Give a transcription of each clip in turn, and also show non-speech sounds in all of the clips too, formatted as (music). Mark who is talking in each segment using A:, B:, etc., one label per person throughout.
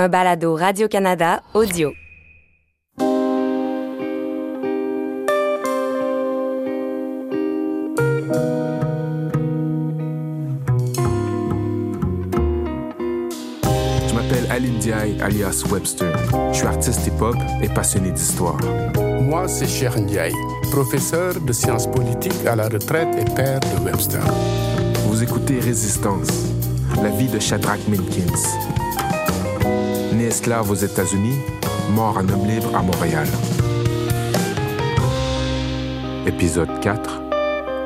A: un balado Radio-Canada audio.
B: Je m'appelle Aline Diaye, alias Webster. Je suis artiste hip-hop et passionné d'histoire.
C: Moi, c'est Cher Ndiaye, professeur de sciences politiques à la retraite et père de Webster.
B: Vous écoutez Résistance, la vie de Shadrach Minkins. Né esclave aux États-Unis, mort en homme libre à Montréal. Épisode 4,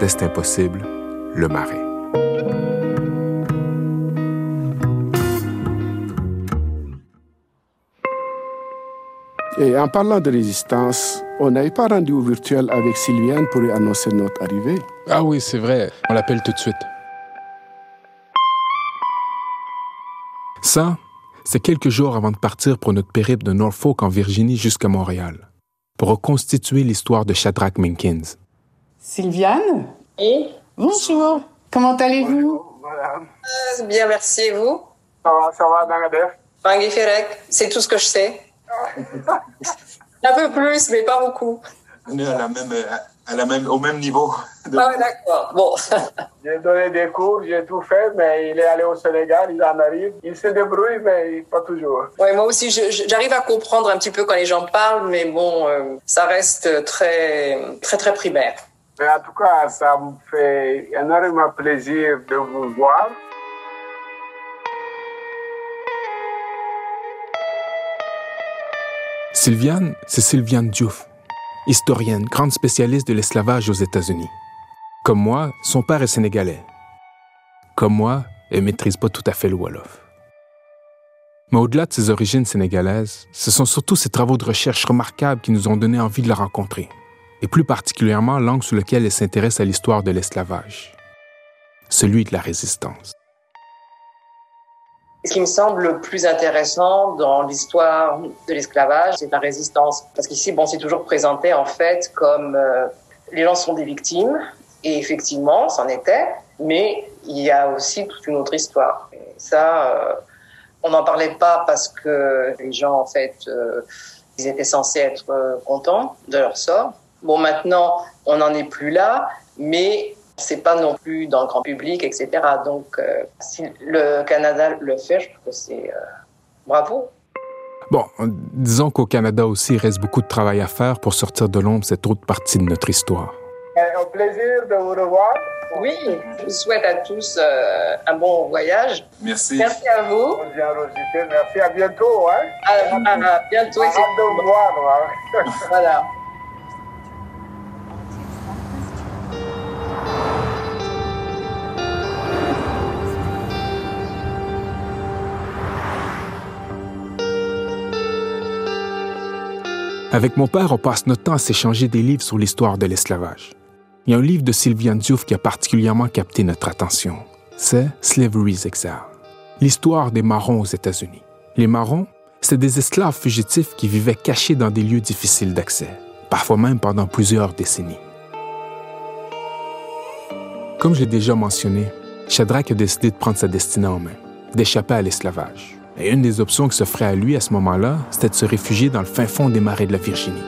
B: Destin possible, le marais.
C: Et en parlant de résistance, on n'avait pas rendez-vous virtuel avec Sylviane pour lui annoncer notre arrivée?
D: Ah oui, c'est vrai. On l'appelle tout de suite.
B: Ça, c'est quelques jours avant de partir pour notre périple de Norfolk en Virginie jusqu'à Montréal, pour reconstituer l'histoire de Shadrach Minkins.
E: Sylviane?
F: Oui,
E: Bonjour. Comment allez-vous?
F: Euh, bien, merci. Et vous?
G: Ça va, ça va,
F: Ferek, c'est tout ce que je sais. (laughs) Un peu plus, mais pas beaucoup.
H: On est à la même, à la même, au même niveau. de-
F: Ah, ouais, d'accord. Bon. (laughs)
G: J'ai donné des cours, j'ai tout fait, mais il est allé au Sénégal, il en arrive. Il se débrouille, mais pas toujours.
F: Ouais, moi aussi, j'arrive à comprendre un petit peu quand les gens parlent, mais bon, euh, ça reste très, très, très primaire.
G: Mais en tout cas, ça me fait énormément plaisir de vous voir.
B: Sylviane, c'est Sylviane Diouf, historienne, grande spécialiste de l'esclavage aux États-Unis. Comme moi, son père est sénégalais. Comme moi, elle maîtrise pas tout à fait le Wolof. Mais au-delà de ses origines sénégalaises, ce sont surtout ses travaux de recherche remarquables qui nous ont donné envie de la rencontrer, et plus particulièrement l'angle sous lequel elle s'intéresse à l'histoire de l'esclavage, celui de la résistance.
F: Ce qui me semble le plus intéressant dans l'histoire de l'esclavage, c'est la résistance. Parce qu'ici, bon, c'est toujours présenté en fait comme euh, les gens sont des victimes, et effectivement, c'en était, mais il y a aussi toute une autre histoire. Et ça, euh, on n'en parlait pas parce que les gens, en fait, euh, ils étaient censés être contents de leur sort. Bon, maintenant, on n'en est plus là, mais c'est pas non plus dans le grand public, etc. Donc, euh, si le Canada le fait, je trouve que c'est euh, bravo.
B: Bon, disons qu'au Canada aussi, il reste beaucoup de travail à faire pour sortir de l'ombre cette autre partie de notre histoire.
G: Un plaisir de vous revoir.
F: Oui, je vous souhaite à tous euh, un bon voyage.
H: Merci.
F: Merci à vous.
G: Merci, à bientôt. Hein?
F: À, à- à bientôt.
G: de vous voir. hein.
F: Voilà.
B: Avec mon père, on passe notre temps à s'échanger des livres sur l'histoire de l'esclavage. Il y a un livre de Sylviane Diouf qui a particulièrement capté notre attention. C'est Slavery's Exile, l'histoire des marrons aux États-Unis. Les marrons, c'est des esclaves fugitifs qui vivaient cachés dans des lieux difficiles d'accès, parfois même pendant plusieurs décennies. Comme je l'ai déjà mentionné, Shadrach a décidé de prendre sa destinée en main, d'échapper à l'esclavage. Et une des options qui s'offrait à lui à ce moment-là, c'était de se réfugier dans le fin fond des marais de la Virginie.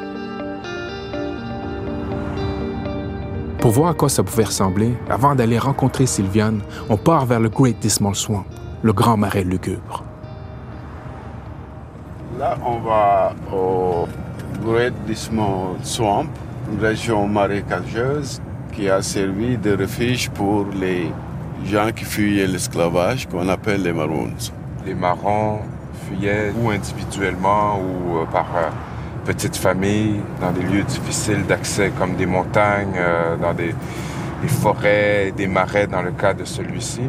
B: Pour voir à quoi ça pouvait ressembler, avant d'aller rencontrer Sylviane, on part vers le Great Dismal Swamp, le grand marais lugubre.
I: Là, on va au Great Dismal Swamp, une région marécageuse qui a servi de refuge pour les gens qui fuyaient l'esclavage, qu'on appelle les Maroons.
H: Les marrons fuyaient ou individuellement ou euh, par euh, petites familles dans des lieux difficiles d'accès comme des montagnes, euh, dans des, forêts, des marais dans le cas de celui-ci.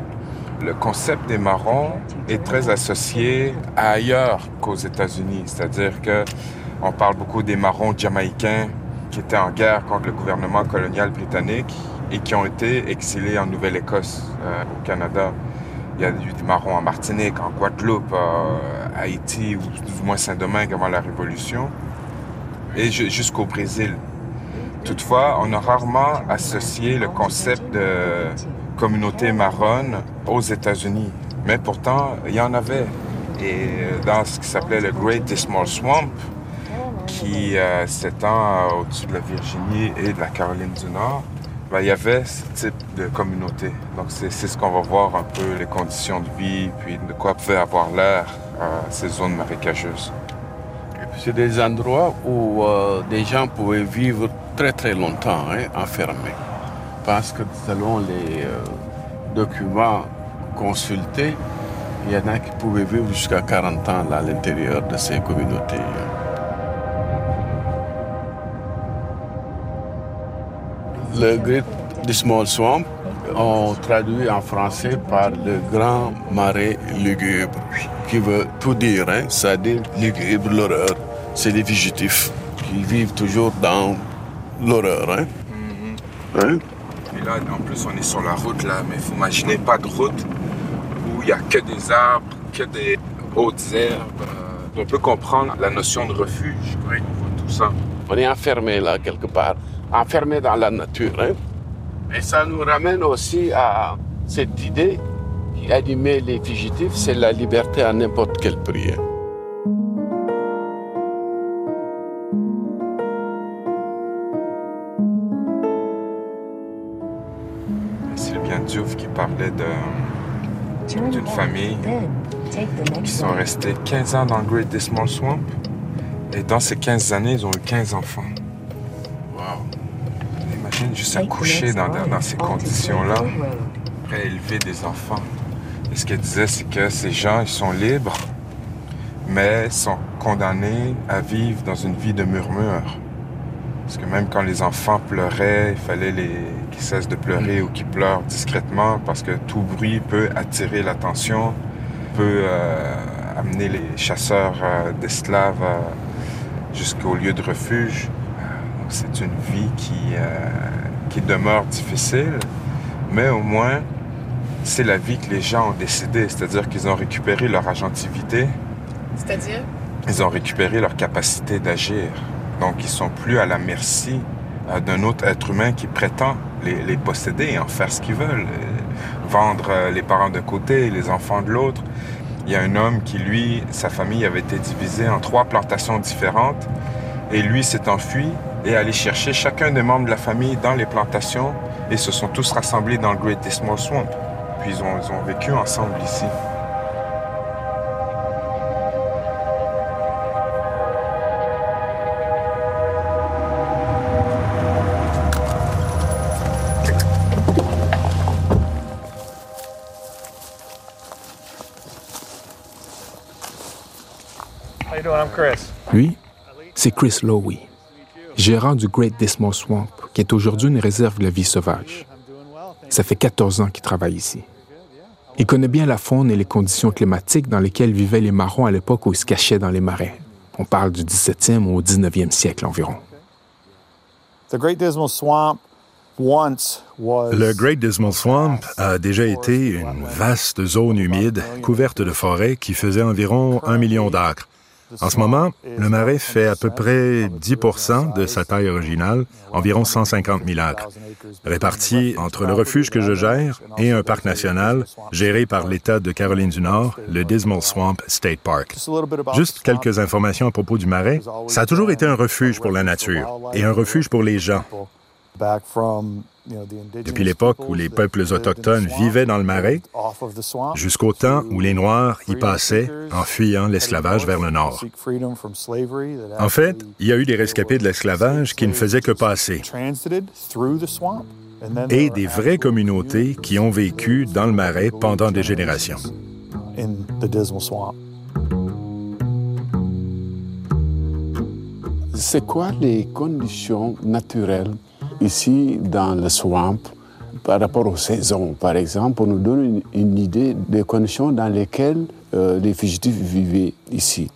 H: Le concept des marrons est très associé ailleurs qu'aux États-Unis, c'est-à-dire que on parle beaucoup des marrons jamaïcains qui étaient en guerre contre le gouvernement colonial britannique et qui ont été exilés en Nouvelle-Écosse, au Canada. Il y a eu des marrons en Martinique, en Guadeloupe, euh, Haïti ou du moins Saint-Domingue avant la Révolution, et ju- jusqu'au Brésil. Toutefois, on a rarement associé le concept de communauté marronne aux États-Unis. Mais pourtant, il y en avait. Et dans ce qui s'appelait le Great Dismal Swamp, qui s'étend au-dessus de la Virginie et de la Caroline du Nord, ben, il y avait ce type de communauté. Donc, c'est ce qu'on va voir un peu, les conditions de vie, puis de quoi pouvait avoir l'air ces zones marécageuses.
I: C'est des endroits où euh, des gens pouvaient vivre très, très longtemps, hein, enfermés. Parce que selon les euh, documents consultés, il y en a qui pouvaient vivre jusqu'à 40 ans à l'intérieur de ces communautés. Le Great Dismal Swamp, on traduit en français par le grand marais lugubre, qui veut tout dire, hein? c'est-à-dire lugubre, l'horreur. C'est les fugitifs qui vivent toujours dans l'horreur. Hein?
H: Mm-hmm. hein? Et là, en plus, on est sur la route, là, mais vous imaginez pas de route où il n'y a que des arbres, que des hautes herbes. Euh, on peut comprendre la notion de refuge quand on voit tout ça.
I: On est enfermé là, quelque part enfermé dans la nature. Hein. Et ça nous ramène aussi à cette idée qui animait les fugitifs, c'est la liberté à n'importe quel prix. Hein.
H: Sylvain Diouf qui parlait d'une famille qui sont restés 15 ans dans le Great Dismal Swamp. Et dans ces 15 années, ils ont eu 15 enfants juste accoucher dans, dans ces conditions-là, élever des enfants. Et ce qu'elle disait, c'est que ces gens, ils sont libres, mais sont condamnés à vivre dans une vie de murmure. Parce que même quand les enfants pleuraient, il fallait qu'ils cessent de pleurer ou qu'ils pleurent discrètement, parce que tout bruit peut attirer l'attention, peut euh, amener les chasseurs euh, d'esclaves euh, jusqu'au lieu de refuge c'est une vie qui, qui demeure difficile, mais au moins, c'est la vie que les gens ont décidé, c'est-à-dire qu'ils ont récupéré leur agentivité.
E: C'est-à-dire?
H: Ils ont récupéré leur capacité d'agir. Donc, ils sont plus à la merci euh, d'un autre être humain qui prétend les, les posséder et en faire ce qu'ils veulent. Euh, vendre les parents d'un côté et les enfants de l'autre. Il y a un homme qui, lui, sa famille avait été divisée en trois plantations différentes et lui s'est enfui et aller chercher chacun des membres de la famille dans les plantations et se sont tous rassemblés dans le Great Dismal Swamp. Puis ils ont, ils ont vécu ensemble ici.
B: Lui, c'est Chris Lowy gérant du Great Dismal Swamp, qui est aujourd'hui une réserve de la vie sauvage. Ça fait 14 ans qu'il travaille ici. Il connaît bien la faune et les conditions climatiques dans lesquelles vivaient les marrons à l'époque où ils se cachaient dans les marais. On parle du 17e au 19e siècle environ.
J: Le Great Dismal Swamp a déjà été une vaste zone humide couverte de forêts qui faisait environ un million d'acres. En ce moment, le marais fait à peu près 10% de sa taille originale, environ 150 000 acres, répartis entre le refuge que je gère et un parc national géré par l'État de Caroline du Nord, le Dismal Swamp State Park. Juste quelques informations à propos du marais. Ça a toujours été un refuge pour la nature et un refuge pour les gens. Depuis l'époque où les peuples autochtones vivaient dans le marais, jusqu'au temps où les Noirs y passaient en fuyant l'esclavage vers le nord. En fait, il y a eu des rescapés de l'esclavage qui ne faisaient que passer et des vraies communautés qui ont vécu dans le marais pendant des générations.
C: C'est quoi les conditions naturelles ici dans le swamp par rapport aux saisons, par exemple, pour nous donner une, idée des conditions dans lesquelles euh, les fugitifs vivaient ici.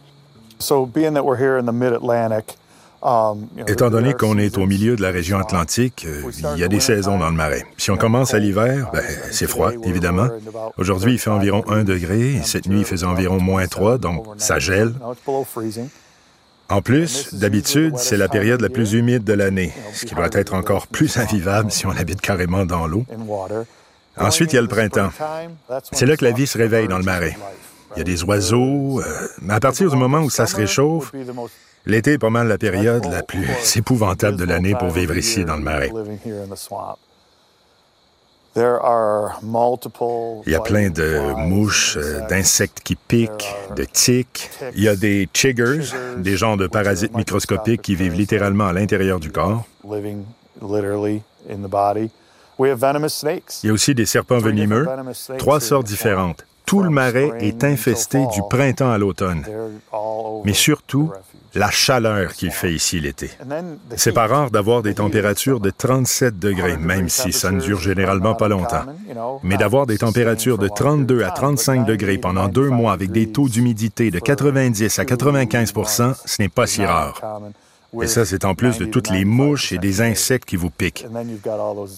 J: Étant donné qu'on est au milieu de la région atlantique, euh, il y a des saisons dans le marais. Si on commence à l'hiver, ben, c'est froid, évidemment. Aujourd'hui, il fait environ 1 degré, et cette nuit, il faisait environ moins 3, donc ça gèle. En plus, d'habitude, c'est la période la plus humide de l'année, ce qui doit être encore plus invivable (laughs) si on habite carrément dans l'eau. Ensuite, il y a le printemps. C'est là que la vie se réveille dans le marais. il y a des oiseaux. euh, mais à partir du moment où ça se réchauffe, l'été est pas mal la période la plus (laughs) épouvantable de l'année pour vivre ici dans le marais. Il y a plein de mouches, euh, d'insectes qui piquent, de tiques. Il y a des chiggers, des genres de parasites microscopiques qui vivent littéralement à l'intérieur du corps. Il y a aussi des serpents venimeux, trois sortes différentes. Tout le marais est infesté du printemps à l'automne. Mais surtout, la chaleur qu'il fait ici l'été. C'est pas rare d'avoir des températures de 37 degrés, même si ça ne dure généralement pas longtemps. Mais d'avoir des températures de 32 à 35 degrés pendant deux mois avec des taux d'humidité de 90 à 95% ce n'est pas si rare. Et ça, c'est en plus de toutes les mouches et des insectes qui vous piquent.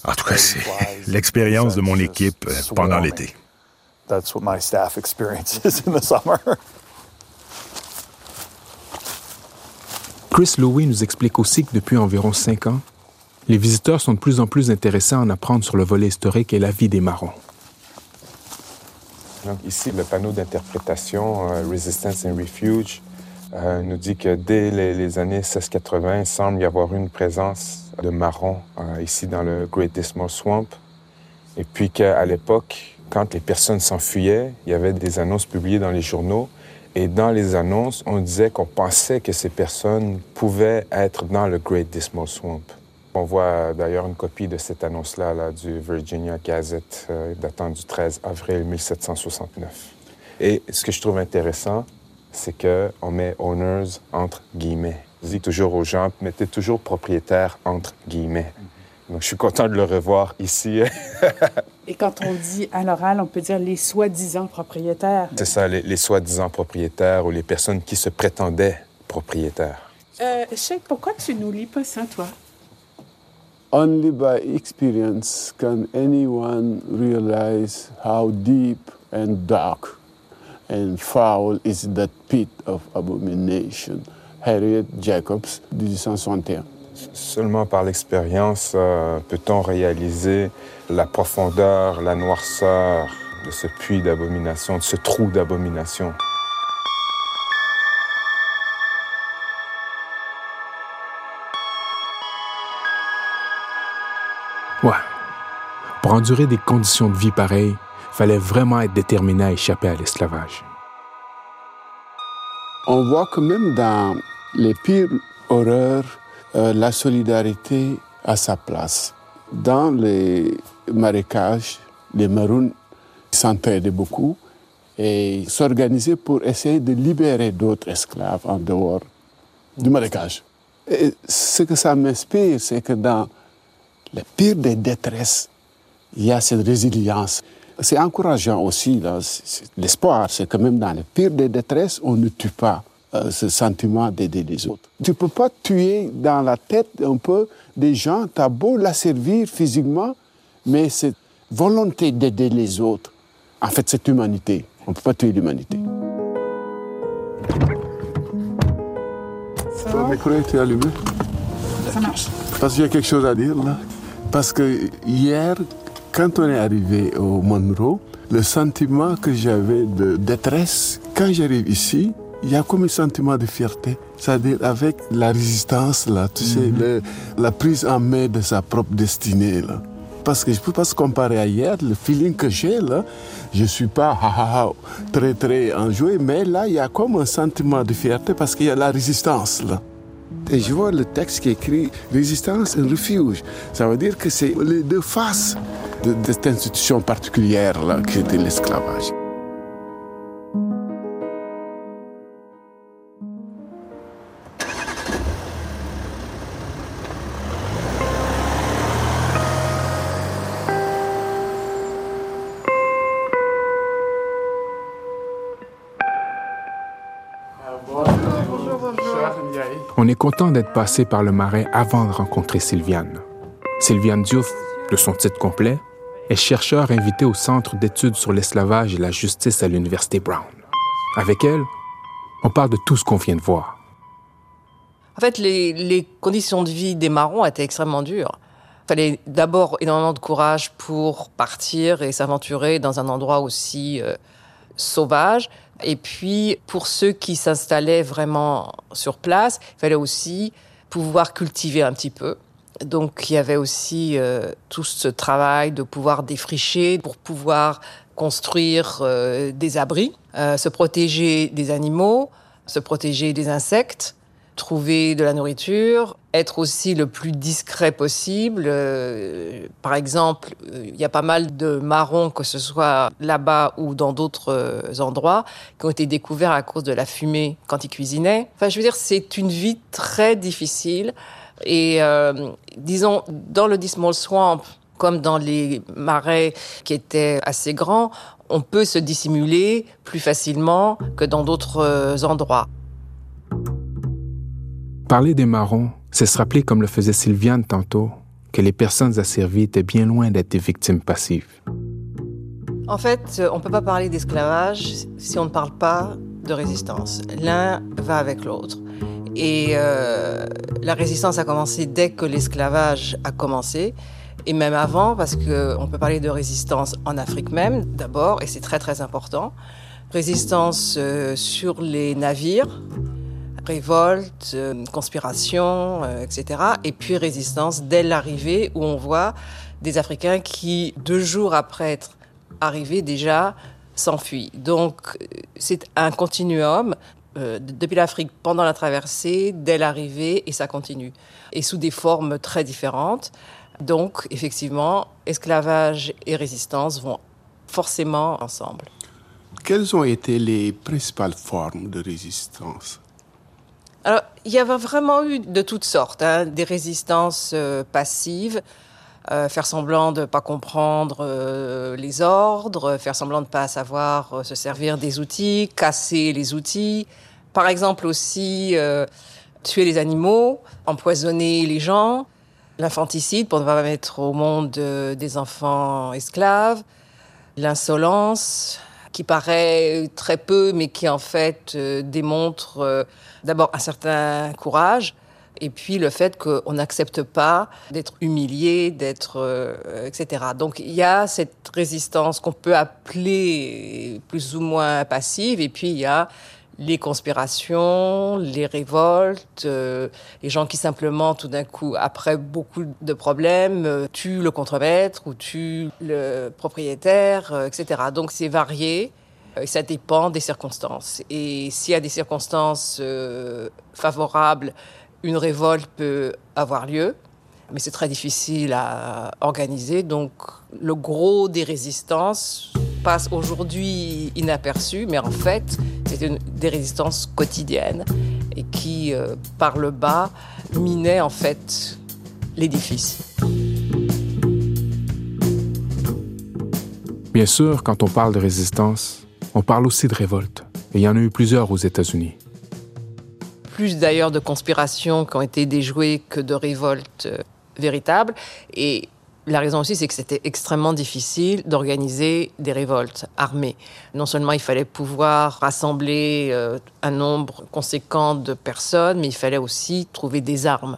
J: En tout cas, c'est l'expérience de mon équipe euh, pendant l'été.
K: That's what my staff (laughs) experiences in the summer.
B: Chris Louis nous explique aussi que depuis environ cinq ans, les visiteurs sont de plus en plus intéressés à en apprendre sur le volet historique et la vie des marrons.
H: Donc ici, le panneau d'interprétation euh, Resistance and Refuge euh, nous dit que dès les, les années 1680, il semble y avoir une présence de marrons euh, ici dans le Great Dismal Swamp. Et puis qu'à l'époque, quand les personnes s'enfuyaient, il y avait des annonces publiées dans les journaux. Et dans les annonces, on disait qu'on pensait que ces personnes pouvaient être dans le Great Dismal Swamp. On voit d'ailleurs une copie de cette annonce-là là, du Virginia Gazette euh, datant du 13 avril 1769. Et ce que je trouve intéressant, c'est qu'on met owners entre guillemets. Je dis toujours aux gens, mettez toujours propriétaire entre guillemets. Donc je suis content de le revoir ici. (laughs)
E: Et quand on dit à l'oral, on peut dire les soi-disant propriétaires.
H: c'est ça, les, les soi-disant propriétaires ou les personnes qui se prétendaient propriétaires.
E: Euh, Sheikh, pourquoi tu nous lis pas ça, toi?
C: Only by experience can anyone realize how deep and dark and foul is that pit of abomination. Harriet Jacobs, 1861.
H: Seulement par l'expérience euh, peut-on réaliser la profondeur, la noirceur de ce puits d'abomination, de ce trou d'abomination?
B: Ouais. Pour endurer des conditions de vie pareilles, fallait vraiment être déterminé à échapper à l'esclavage.
C: On voit que même dans les pires horreurs, euh, la solidarité a sa place. Dans les marécages, les Maroons s'entraidaient beaucoup et s'organisaient pour essayer de libérer d'autres esclaves en dehors du marécage. Ce que ça m'inspire, c'est que dans le pire des détresses, il y a cette résilience. C'est encourageant aussi, l'espoir, c'est que même dans le pire des détresses, on ne tue pas euh, ce sentiment d'aider les autres. Tu ne peux pas tuer dans la tête un peu des gens, tu as beau la servir physiquement, mais cette volonté d'aider les autres, en fait, c'est humanité. On ne peut pas tuer l'humanité.
E: Ça,
C: micro est allumé
E: ça marche.
C: Parce qu'il y a quelque chose à dire là. Parce que hier, quand on est arrivé au Monroe, le sentiment que j'avais de détresse, quand j'arrive ici, il y a comme un sentiment de fierté. C'est-à-dire avec la résistance, là, tu sais, le- la prise en main de sa propre destinée. Là. Parce que je ne peux pas se comparer à hier, le feeling que j'ai là, je ne suis pas ha, ha, ha, très très enjoué, mais là, il y a comme un sentiment de fierté parce qu'il y a la résistance là. Et je vois le texte qui écrit Résistance et refuge. Ça veut dire que c'est les deux faces de, de cette institution particulière là, qui était l'esclavage.
B: On est content d'être passé par le marais avant de rencontrer Sylviane. Sylviane Diouf, de son titre complet, est chercheur invité au Centre d'études sur l'esclavage et la justice à l'Université Brown. Avec elle, on parle de tout ce qu'on vient de voir.
L: En fait, les, conditions de vie des marrons étaient extrêmement dures. Il fallait d'abord énormément de courage pour partir et s'aventurer dans un endroit aussi euh, sauvage. Et puis, pour ceux qui s'installaient vraiment sur place, il fallait aussi pouvoir cultiver un petit peu. Donc, il y avait aussi euh, tout ce travail de pouvoir défricher pour pouvoir construire euh, des abris, euh, se protéger des animaux, se protéger des insectes, trouver de la nourriture, être aussi le plus discret possible. Euh, par exemple, euh, il y a pas mal de marrons, que ce soit là-bas ou dans d'autres euh, endroits, qui ont été découverts à cause de la fumée quand ils cuisinaient. Enfin, je veux dire, c'est une vie très difficile. Et euh, disons, dans le Dismal Swamp, comme dans les marais qui étaient assez grands, on peut se dissimuler plus facilement que dans d'autres euh, endroits.
B: Parler des marrons, c'est se rappeler, comme le faisait Sylviane tantôt, que les personnes asservies étaient bien loin d'être des victimes passives.
L: En fait, on ne peut pas parler d'esclavage si on ne parle pas de résistance. L'un va avec l'autre. Et euh, la résistance a commencé dès que l'esclavage a commencé, et même avant, parce qu'on peut parler de résistance en Afrique même, d'abord, et c'est très très important. Résistance euh, sur les navires, révolte, euh, conspiration, euh, etc. Et puis résistance dès l'arrivée, où on voit des Africains qui, deux jours après être arrivés, déjà s'enfuient. Donc euh, c'est un continuum depuis l'Afrique pendant la traversée, dès l'arrivée, et ça continue. Et sous des formes très différentes. Donc, effectivement, esclavage et résistance vont forcément ensemble.
C: Quelles ont été les principales formes de résistance?
L: Alors, il y avait vraiment eu de toutes sortes, hein, des résistances euh, passives, euh, faire semblant de pas comprendre euh, les ordres, faire semblant de pas savoir euh, se servir des outils, casser les outils. Par exemple aussi, euh, tuer les animaux, empoisonner les gens, l'infanticide pour ne pas mettre au monde des enfants esclaves, l'insolence qui paraît très peu mais qui en fait euh, démontre euh, d'abord un certain courage et puis le fait qu'on n'accepte pas d'être humilié, d'être euh, etc. Donc il y a cette résistance qu'on peut appeler plus ou moins passive et puis il y a les conspirations, les révoltes, euh, les gens qui simplement, tout d'un coup, après beaucoup de problèmes, euh, tuent le contremaître ou tuent le propriétaire, euh, etc. Donc c'est varié. Et ça dépend des circonstances. Et s'il y a des circonstances euh, favorables, une révolte peut avoir lieu, mais c'est très difficile à organiser. Donc le gros des résistances passe aujourd'hui inaperçu, mais en fait, c'est une des résistances quotidiennes et qui, euh, par le bas, minait en fait l'édifice.
B: Bien sûr, quand on parle de résistance, on parle aussi de révolte. Et il y en a eu plusieurs aux États-Unis.
L: Plus d'ailleurs de conspirations qui ont été déjouées que de révoltes euh, véritables. Et la raison aussi, c'est que c'était extrêmement difficile d'organiser des révoltes armées. Non seulement il fallait pouvoir rassembler euh, un nombre conséquent de personnes, mais il fallait aussi trouver des armes.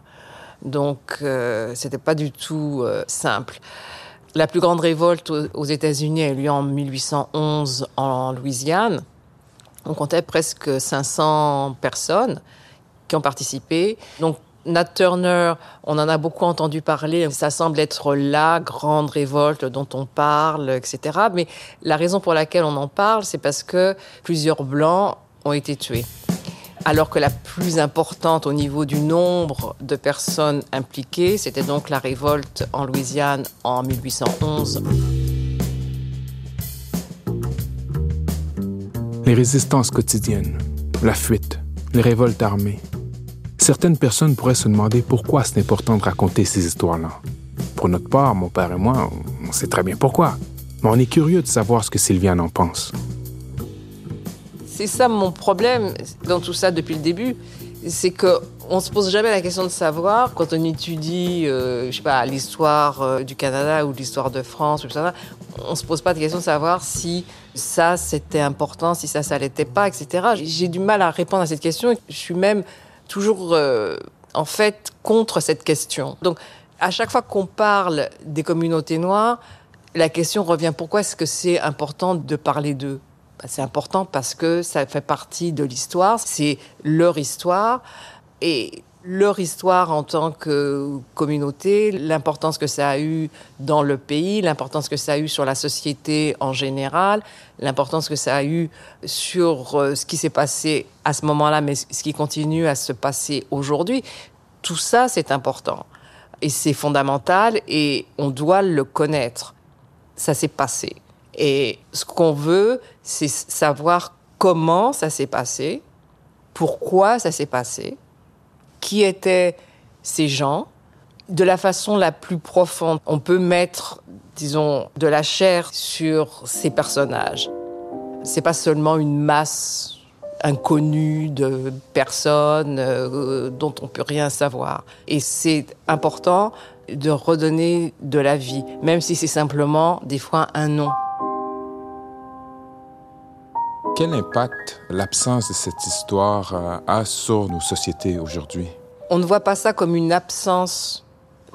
L: Donc, euh, c'était pas du tout euh, simple. La plus grande révolte aux, États-Unis a eu lieu en 1811 en Louisiane. On comptait presque 500 personnes qui ont participé. Nat Turner, on en a beaucoup entendu parler. Ça semble être la grande révolte dont on parle, etc. Mais la raison pour laquelle on en parle, c'est parce que plusieurs Blancs ont été tués. Alors que la plus importante au niveau du nombre de personnes impliquées, c'était donc la révolte en Louisiane en 1811.
B: Les résistances quotidiennes, la fuite, les révoltes armées. Certaines personnes pourraient se demander pourquoi c'est important de raconter ces histoires-là. Pour notre part, mon père et moi, on sait très bien pourquoi. Mais on est curieux de savoir ce que Sylviane en pense.
L: C'est ça mon problème dans tout ça depuis le début, c'est que on se pose jamais la question de savoir quand on étudie, euh, l'histoire euh, du Canada ou l'histoire de France. On se pose pas de question de savoir si ça c'était important, si ça ça l'était pas, etc. J'ai du mal à répondre à cette question. Je suis même toujours euh, en fait contre cette question. Donc à chaque fois qu'on parle des communautés noires, la question revient pourquoi est-ce que c'est important de parler d'eux? Bah, c'est important parce que ça fait partie de l'histoire, c'est leur histoire. Et leur histoire en tant que communauté, l'importance que ça a eu dans le pays, l'importance que ça a eu sur la société en général, l'importance que ça a eu sur euh, ce qui s'est passé à ce moment-là, mais ce qui continue à se passer aujourd'hui. Tout ça, c'est important. Et c'est fondamental et on doit le connaître. Ça s'est passé. Et ce qu'on veut, c'est savoir comment ça s'est passé, pourquoi ça s'est passé, qui étaient ces gens, de la façon la plus profonde. On peut mettre, disons, de la chair sur ces personnages. C'est pas seulement une masse inconnue de personnes euh, dont on peut rien savoir. Et c'est important de redonner de la vie, même si c'est simplement des fois un nom.
B: Quel impact l'absence de cette histoire euh, a sur nos sociétés aujourd'hui?
L: On ne voit pas ça comme une absence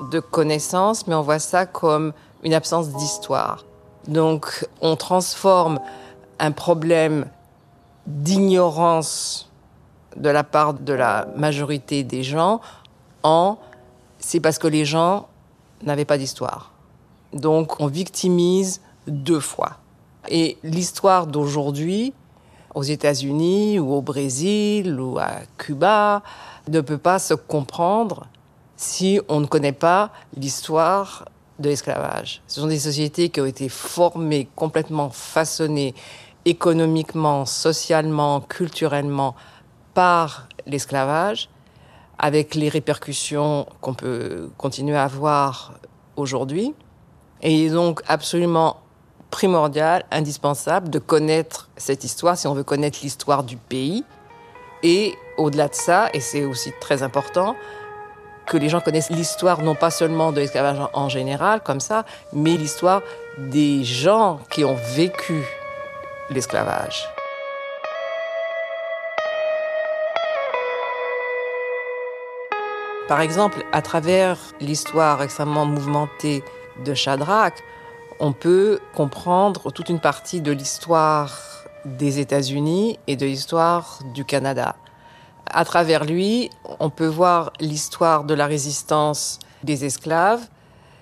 L: de connaissances, mais on voit ça comme une absence d'histoire. Donc on transforme un problème d'ignorance de la part de la majorité des gens en c'est parce que les gens n'avaient pas d'histoire. Donc on victimise deux fois. Et l'histoire d'aujourd'hui, aux États-Unis ou au Brésil ou à Cuba ne peut pas se comprendre si on ne connaît pas l'histoire de l'esclavage. Ce sont des sociétés qui ont été formées, complètement façonnées économiquement, socialement, culturellement par l'esclavage, avec les répercussions qu'on peut continuer à avoir aujourd'hui. Et donc absolument primordial, indispensable de connaître cette histoire si on veut connaître l'histoire du pays. Et au-delà de ça, et c'est aussi très important, que les gens connaissent l'histoire non pas seulement de l'esclavage en général, comme ça, mais l'histoire des gens qui ont vécu l'esclavage. Par exemple, à travers l'histoire extrêmement mouvementée de Shadrach, on peut comprendre toute une partie de l'histoire des États-Unis et de l'histoire du Canada. À travers lui, on peut voir l'histoire de la résistance des esclaves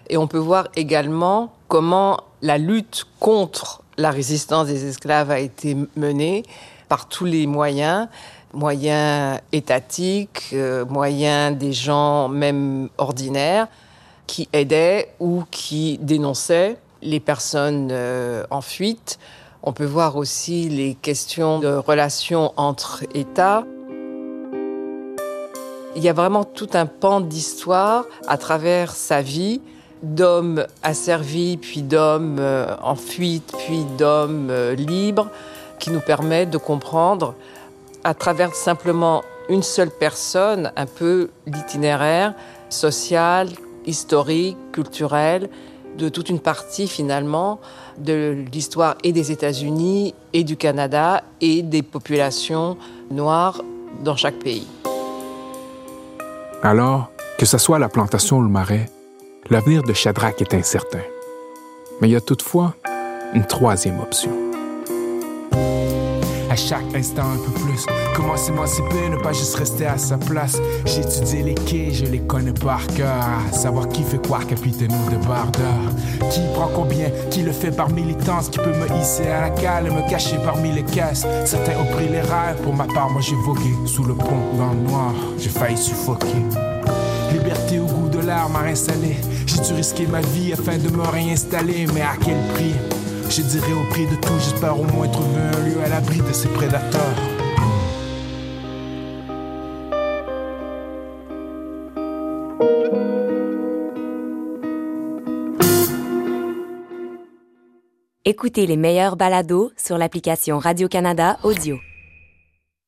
L: et on peut voir également comment la lutte contre la résistance des esclaves a été menée par tous les moyens, moyens étatiques, euh, moyens des gens même ordinaires qui aidaient ou qui dénonçaient les personnes euh, en fuite. On peut voir aussi les questions de relations entre États. Il y a vraiment tout un pan d'histoire à travers sa vie d'hommes asservis, puis d'hommes euh, en fuite, puis d'hommes euh, libres, qui nous permet de comprendre à travers simplement une seule personne un peu l'itinéraire social, historique, culturel de toute une partie finalement de l'histoire et des États-Unis et du Canada et des populations noires dans chaque pays.
B: Alors, que ce soit la plantation ou le marais, l'avenir de Shadrach est incertain. Mais il y a toutefois une troisième option
M: chaque instant un peu plus. Comment s'émanciper, ne pas juste rester à sa place. J'ai les quais, je les connais par cœur. savoir qui fait quoi, capitaine ou débardeur. Qui prend combien, qui le fait par militance, qui peut me hisser à la cale et me cacher parmi les caisses. Certains ont pris les rêves, pour ma part, moi j'ai vogué sous le pont dans le noir. J'ai failli suffoquer. Liberté au goût de l'air m'a installé. J'ai dû risquer ma vie afin de me réinstaller, mais à quel prix? Je dirais au prix de tout, j'espère au moins trouver un lieu à l'abri de ces prédateurs.
A: Écoutez les meilleurs balados sur l'application Radio-Canada Audio.